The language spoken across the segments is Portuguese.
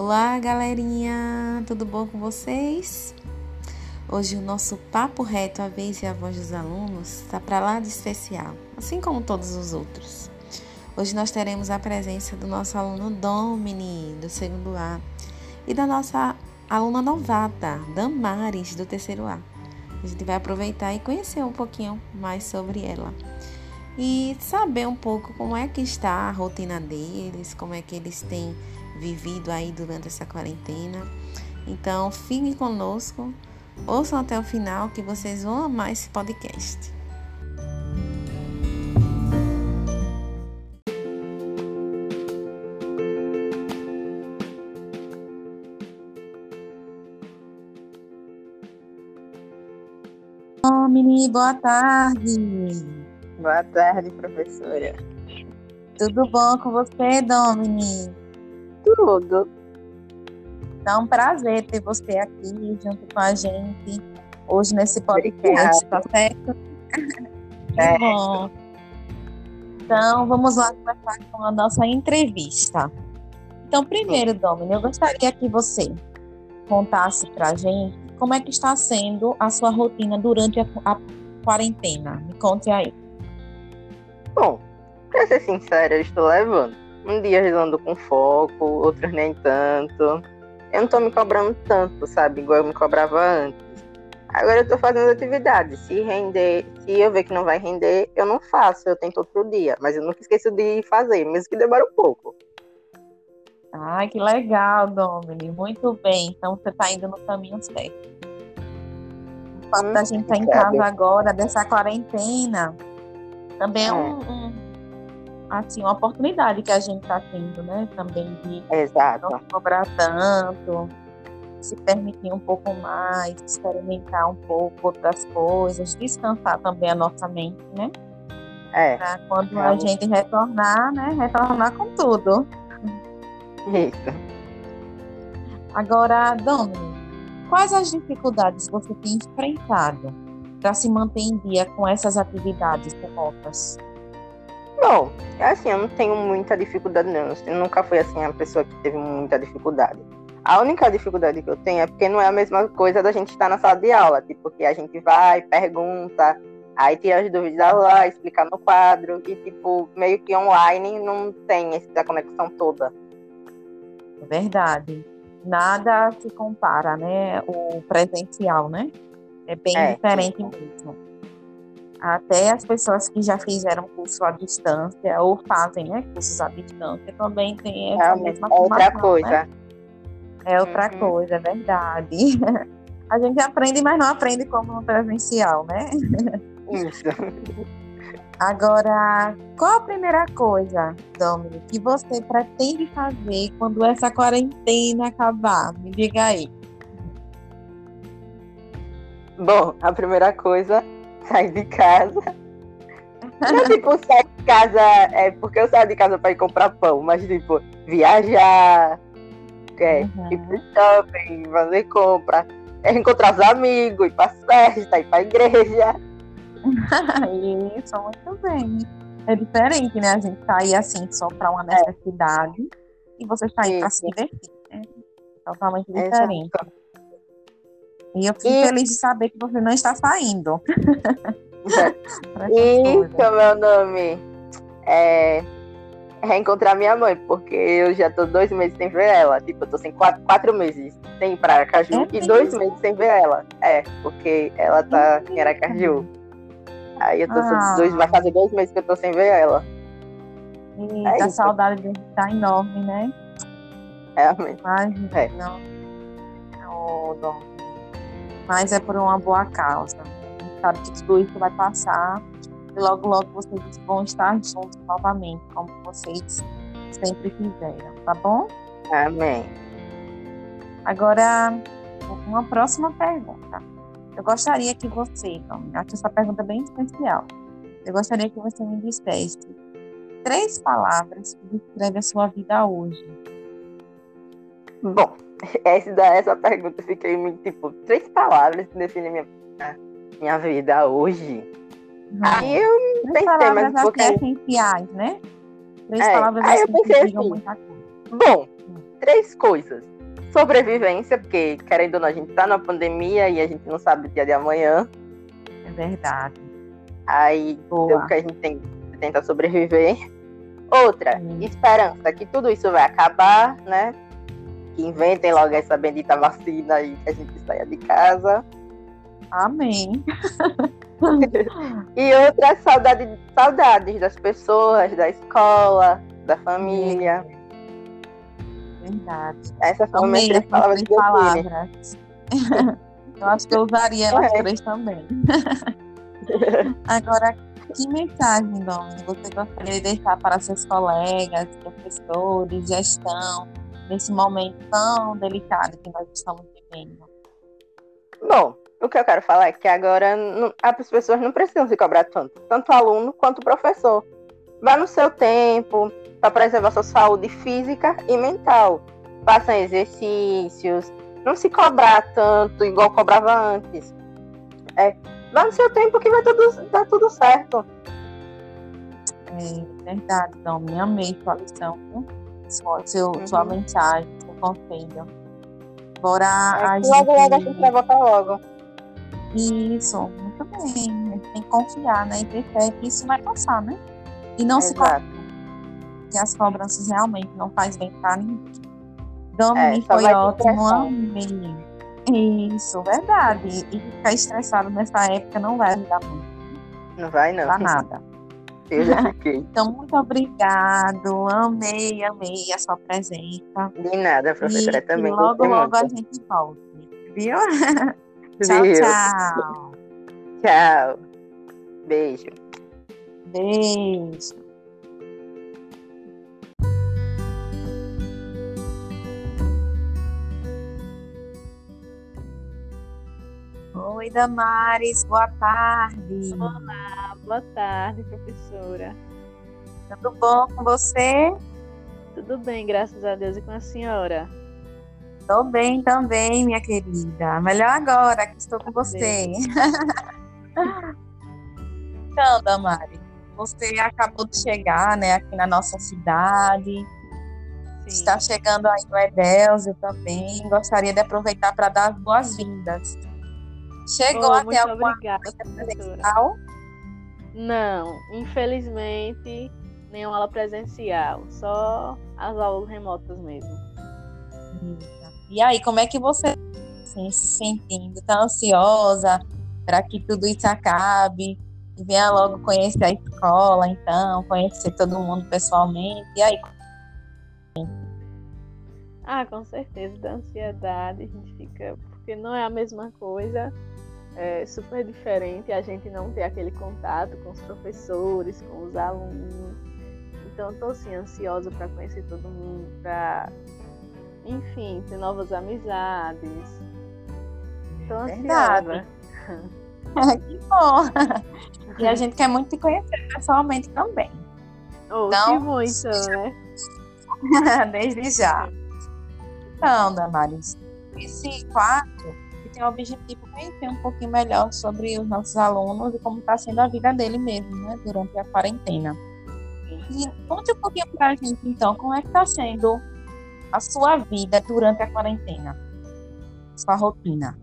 Olá, galerinha! Tudo bom com vocês? Hoje o nosso papo reto, a vez e a voz dos alunos, está para lá de especial, assim como todos os outros. Hoje nós teremos a presença do nosso aluno Domini, do segundo A, e da nossa aluna novata, Damares, do terceiro A. A gente vai aproveitar e conhecer um pouquinho mais sobre ela. E saber um pouco como é que está a rotina deles, como é que eles têm vivido aí durante essa quarentena. Então, fiquem conosco, ouçam até o final que vocês vão amar esse podcast. Domini, boa tarde. Boa tarde, professora. Tudo bom com você, Domini? Tudo. Então, um prazer ter você aqui junto com a gente hoje nesse podcast, tá certo? É. bom. Então, vamos lá começar com a nossa entrevista. Então, primeiro, Domini, eu gostaria que você contasse pra gente como é que está sendo a sua rotina durante a, a quarentena. Me conte aí. Bom, pra ser sincera, eu estou levando. Um dia eu ando com foco, outros nem tanto. Eu não tô me cobrando tanto, sabe? Igual eu me cobrava antes. Agora eu tô fazendo atividades. Se render, se eu ver que não vai render, eu não faço. Eu tento outro dia. Mas eu nunca esqueço de fazer, mesmo que demore um pouco. Ai, que legal, Domini. Muito bem. Então você está indo no caminho certo. O fato da gente estar tá em casa agora, dessa quarentena, também é, um, um, assim, uma oportunidade que a gente está tendo, né? Também de Exato. não cobrar tanto, se permitir um pouco mais, experimentar um pouco outras coisas, descansar também a nossa mente, né? É. Pra quando a gente retornar, né? Retornar com tudo. Isso. Agora, Domini, quais as dificuldades você tem enfrentado para se manter em dia com essas atividades remotas? Bom, é assim, eu não tenho muita dificuldade, não. Eu nunca fui assim a pessoa que teve muita dificuldade. A única dificuldade que eu tenho é porque não é a mesma coisa da gente estar na sala de aula, tipo, que a gente vai, pergunta, aí tira as dúvidas lá, explicar no quadro, e tipo, meio que online não tem essa conexão toda. É verdade. Nada se compara, né? O presencial, né? É bem é, diferente sim. mesmo. Até as pessoas que já fizeram curso à distância ou fazem né, cursos à distância também tem essa é, mesma é outra coisa. Né? É outra uhum. coisa, é verdade. A gente aprende, mas não aprende como no presencial, né? Isso. Agora, qual a primeira coisa, Dominic, que você pretende fazer quando essa quarentena acabar? Me diga aí. Bom, a primeira coisa, sair de casa. Não, tipo, sair de casa é porque eu saio de casa para ir comprar pão, mas, tipo, viajar, é, uhum. ir pro shopping, fazer compra, é encontrar os amigos, ir pra festa, ir pra igreja. Isso, muito bem. É diferente, né? A gente sair tá assim só para uma é. necessidade é. e você sair para se divertir. Né? Totalmente diferente. Exato. E eu fico e... feliz de saber que você não está saindo. Isso, meu nome é reencontrar minha mãe, porque eu já tô dois meses sem ver ela. Tipo, eu tô sem quatro, quatro meses sem ir pra Aracaju é e dois meses sem ver ela. É, porque ela tá em Aracaju. Aí eu tô ah. dois, vai fazer dois meses que eu tô sem ver ela. E é a saudade tá enorme, né? Realmente. Mas, é. não. Oh, dom. Mas é por uma boa causa. A gente sabe que tudo isso vai passar e logo, logo vocês vão estar juntos novamente, como vocês sempre fizeram, tá bom? Amém. Agora, uma próxima pergunta. Eu gostaria que você, então, acho essa pergunta bem especial. Eu gostaria que você me dissesse três palavras que descrevem a sua vida hoje. Bom, essa, essa pergunta eu fiquei muito, tipo, três palavras que definem minha, minha vida hoje. Uhum. Aí eu três pensei, palavras mas porque... essenciais, né? Três é, palavras aí eu pensei assim, Bom, três coisas. Sobrevivência, porque querendo ou não, a gente tá na pandemia e a gente não sabe o dia de amanhã. É verdade. Aí o que a gente tem tenta sobreviver. Outra, hum. esperança, que tudo isso vai acabar, né? Que inventem logo essa bendita vacina e que a gente saia de casa. Amém. e outra, saudade, saudades das pessoas, da escola, da família. Verdade. Essas são minhas três palavras. palavras. eu acho que eu usaria elas é. três também. Agora, que mensagem, Dom, você gostaria de deixar para seus colegas, professores, gestão, nesse momento tão delicado que nós estamos vivendo? Bom, o que eu quero falar é que agora não, as pessoas não precisam se cobrar tanto, tanto o aluno quanto o professor. Vá no seu tempo para preservar sua saúde física e mental. Façam exercícios, não se cobrar tanto igual cobrava antes. É, Vá no seu tempo que vai tudo, dar tudo certo. É verdade, então, me amei sua lição, sua, seu, uhum. sua mensagem, seu conselho. Bora é, gente... Logo, logo a gente vai voltar logo. Isso, muito bem. A gente tem que confiar, né? E ter fé que isso vai passar, né? E não Exato. se cobrar. Que as cobranças realmente não faz bem pra ninguém. Domi, é, foi ótimo, amei. Isso, verdade. E ficar estressado nessa época não vai ajudar muito. Não vai, não. Pra nada. Já fiquei. Então, muito obrigado. Amei, amei a sua presença. De nada, professora, e, também. E logo, logo a gente volta. Viu? tchau, tchau. Tchau. Beijo. Beijo. Oi, Damares, boa tarde. Olá, boa tarde, professora. Tudo bom com você? Tudo bem, graças a Deus e com a senhora. Estou bem também, minha querida. Melhor agora que estou com você. então, Damares, você acabou de chegar né, aqui na nossa cidade. Sim. Está chegando aí no Edelzio também. Gostaria de aproveitar para dar as boas-vindas Chegou oh, até alguma obrigada, presencial? Não, infelizmente, nenhuma aula presencial, só as aulas remotas mesmo. E aí, como é que você assim, se sentindo? Tá ansiosa para que tudo isso acabe? E venha logo conhecer a escola, então, conhecer todo mundo pessoalmente. E aí? Ah, com certeza, da ansiedade, a gente fica. Porque não é a mesma coisa é super diferente a gente não ter aquele contato com os professores, com os alunos. Então, estou assim, ansiosa para conhecer todo mundo, para, enfim, ter novas amizades. Estou ansiosa. que bom! E a gente quer muito te conhecer pessoalmente também. Oh, então, muito, né? Desde já. Então, Damaris, esse quadro tem o objetivo de conhecer um pouquinho melhor sobre os nossos alunos e como está sendo a vida dele mesmo, né, durante a quarentena. E conte um pouquinho para a gente, então, como é que está sendo a sua vida durante a quarentena, sua rotina.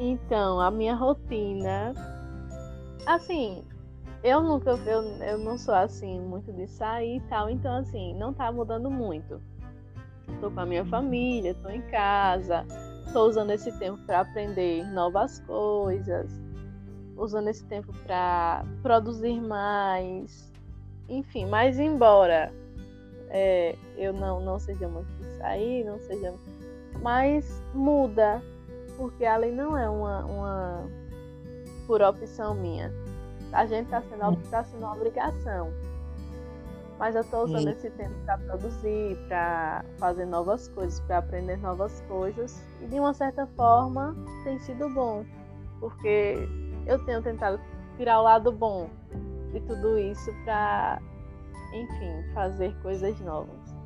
Então, a minha rotina, assim, eu nunca, eu, eu não sou assim muito de sair e tal, então assim, não tá mudando muito. Tô com a minha família, tô em casa, Estou usando esse tempo para aprender novas coisas, usando esse tempo para produzir mais, enfim, mas embora é, eu não, não seja muito de sair, não seja. Mas muda, porque ali não é uma, uma por opção minha. A gente está sendo, tá sendo uma obrigação. Mas eu estou usando Sim. esse tempo para produzir, para fazer novas coisas, para aprender novas coisas. E de uma certa forma tem sido bom, porque eu tenho tentado tirar o lado bom de tudo isso para, enfim, fazer coisas novas.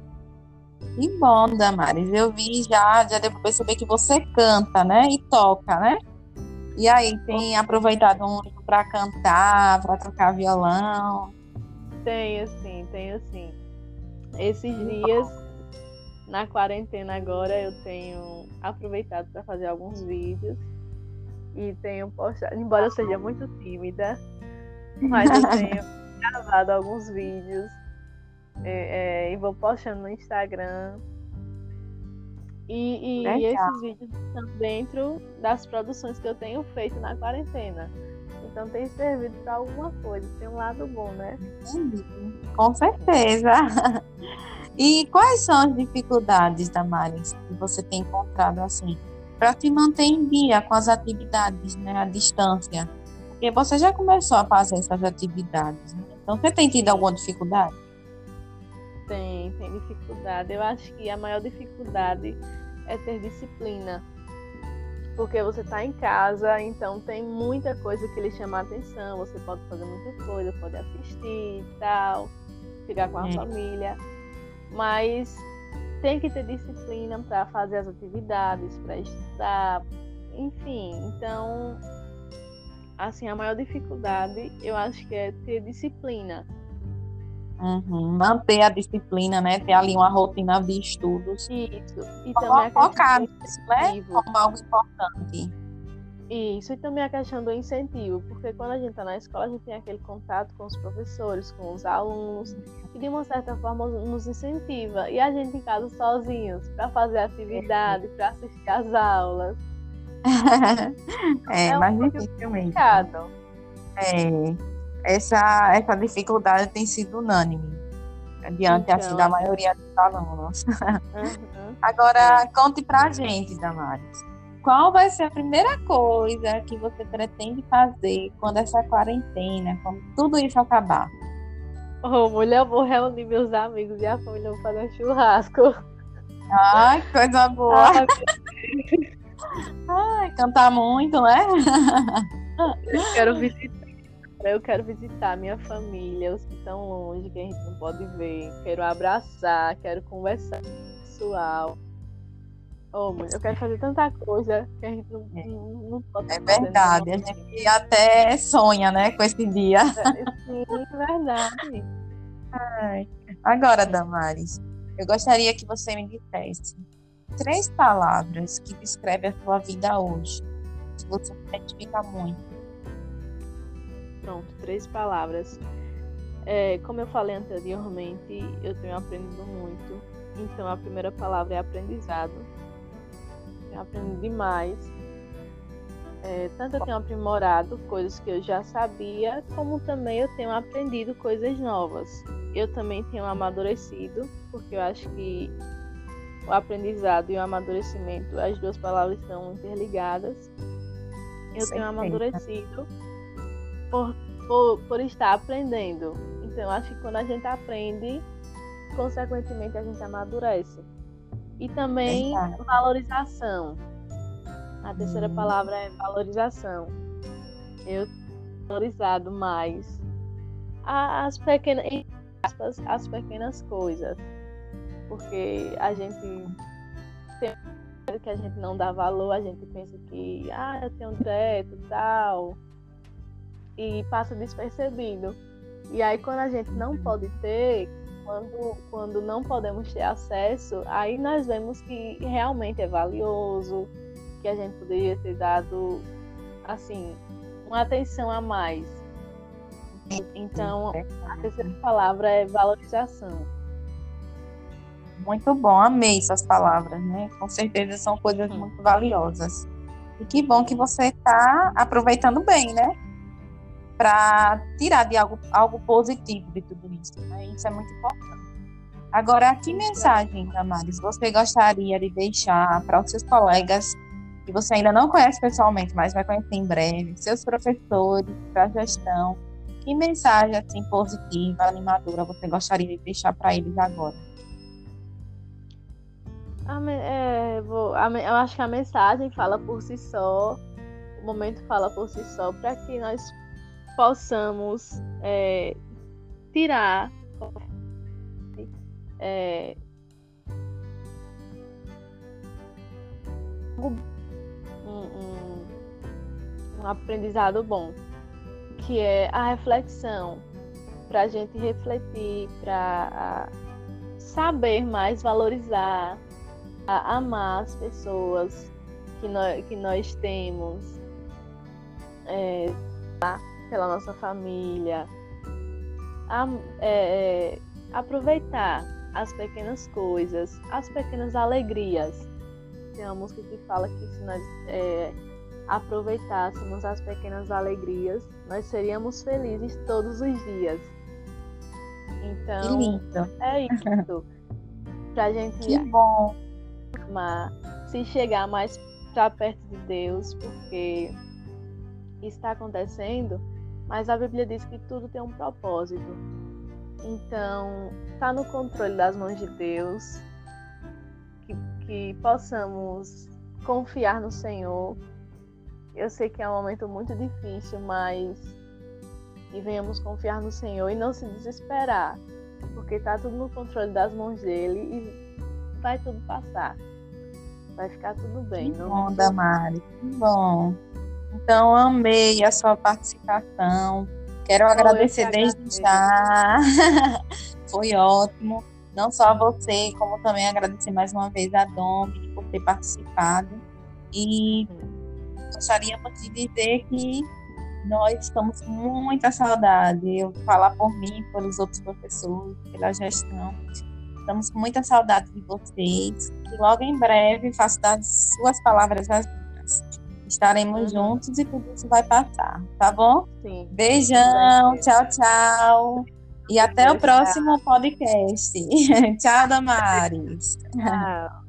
Que bom, Damares. Eu vi já, já devo perceber que você canta, né? E toca, né? E aí, tem aproveitado um para cantar, para tocar violão? Tenho sim, tenho sim. Esses dias na quarentena agora eu tenho aproveitado para fazer alguns vídeos e tenho postado, embora eu seja muito tímida, mas eu tenho gravado alguns vídeos é, é, e vou postando no Instagram. E, e esses vídeos estão dentro das produções que eu tenho feito na quarentena. Então tem servido para alguma coisa, tem um lado bom, né? Com certeza. E quais são as dificuldades, Damaris, que você tem encontrado assim, para te manter em dia com as atividades, né, à distância? Porque você já começou a fazer essas atividades, né? então você tem tido alguma dificuldade? Tem, tem dificuldade. Eu acho que a maior dificuldade é ter disciplina. Porque você está em casa, então tem muita coisa que lhe chama a atenção. Você pode fazer muita coisa, pode assistir e tal, ficar com a é. família mas tem que ter disciplina para fazer as atividades, para estudar, enfim. Então, assim, a maior dificuldade eu acho que é ter disciplina. Uhum. Manter a disciplina, né? Ter ali uma rotina de estudos. Isso. E também focar nisso, né? Como algo importante. Isso, e também a questão do incentivo, porque quando a gente está na escola, a gente tem aquele contato com os professores, com os alunos, e de uma certa forma nos incentiva. E a gente em casa sozinhos, para fazer atividade, para assistir às aulas. é, é um mais difícil mesmo. É, essa, essa dificuldade tem sido unânime diante então, assim, da maioria dos alunos. Uhum. Agora, conte pra gente, Damares qual vai ser a primeira coisa que você pretende fazer quando essa quarentena, quando tudo isso acabar? Ô, oh, mulher, eu vou reunir meus amigos e a família vou fazer um churrasco. Ai, coisa boa. Ai, Ai cantar muito, né? Eu quero visitar. Eu quero visitar minha família, os que estão longe, que a gente não pode ver. Quero abraçar, quero conversar com o pessoal. Oh, eu quero fazer tanta coisa que a gente não, é. não, não pode É verdade, a gente até sonha, né, com esse dia. É, sim, é verdade. Ai. Agora, Damares, eu gostaria que você me dissesse três palavras que descrevem a sua vida hoje, que você identifica muito. Pronto, três palavras. É, como eu falei anteriormente, eu tenho aprendido muito. Então, a primeira palavra é aprendizado tenho aprendido demais. É, tanto eu tenho aprimorado coisas que eu já sabia, como também eu tenho aprendido coisas novas. Eu também tenho amadurecido, porque eu acho que o aprendizado e o amadurecimento, as duas palavras estão interligadas. Eu tenho amadurecido por, por, por estar aprendendo. Então, acho que quando a gente aprende, consequentemente a gente amadurece. E também valorização. A terceira hum. palavra é valorização. Eu valorizado mais as pequenas as pequenas coisas. Porque a gente tem que a gente não dá valor, a gente pensa que ah, eu tenho teto e tal. E passa despercebido. E aí quando a gente não pode ter, quando, quando não podemos ter acesso, aí nós vemos que realmente é valioso, que a gente poderia ter dado, assim, uma atenção a mais. Então, a terceira palavra é valorização. Muito bom, amei essas palavras, né? Com certeza são coisas muito valiosas. E que bom que você está aproveitando bem, né? Para tirar de algo, algo positivo de tudo isso. Né? Isso é muito importante. Agora, que mensagem, Damares, você gostaria de deixar para os seus colegas que você ainda não conhece pessoalmente, mas vai conhecer em breve, seus professores, para a gestão? Que mensagem assim positiva, animadora você gostaria de deixar para eles agora? É, vou, a, eu acho que a mensagem fala por si só, o momento fala por si só, para que nós possamos é, tirar é, um, um, um, aprendizado bom, que é a reflexão, para a gente refletir, para saber mais valorizar, amar as pessoas que nós, que nós temos, é, pela nossa família, a, é, é, aproveitar as pequenas coisas, as pequenas alegrias. Tem uma música que fala que se nós é, aproveitássemos as pequenas alegrias, nós seríamos felizes todos os dias. Então, é isso. Pra gente que bom. se chegar mais para perto de Deus, porque está acontecendo, mas a Bíblia diz que tudo tem um propósito. Então, está no controle das mãos de Deus, que, que possamos confiar no Senhor. Eu sei que é um momento muito difícil, mas que venhamos confiar no Senhor e não se desesperar, porque está tudo no controle das mãos dele e vai tudo passar. Vai ficar tudo bem. Que bom, Damari, que bom. Então, amei a sua participação. Quero agradecer desde já. Foi ótimo. Não só a você, como também agradecer mais uma vez a Domi por ter participado. E gostaríamos de dizer que nós estamos com muita saudade. Eu vou falar por mim, pelos outros professores, pela gestão. Estamos com muita saudade de vocês. E logo em breve faço das suas palavras as. Estaremos uhum. juntos e tudo isso vai passar, tá bom? Sim. Beijão, tchau, tchau. E até o próximo podcast. tchau, Damares. Tchau.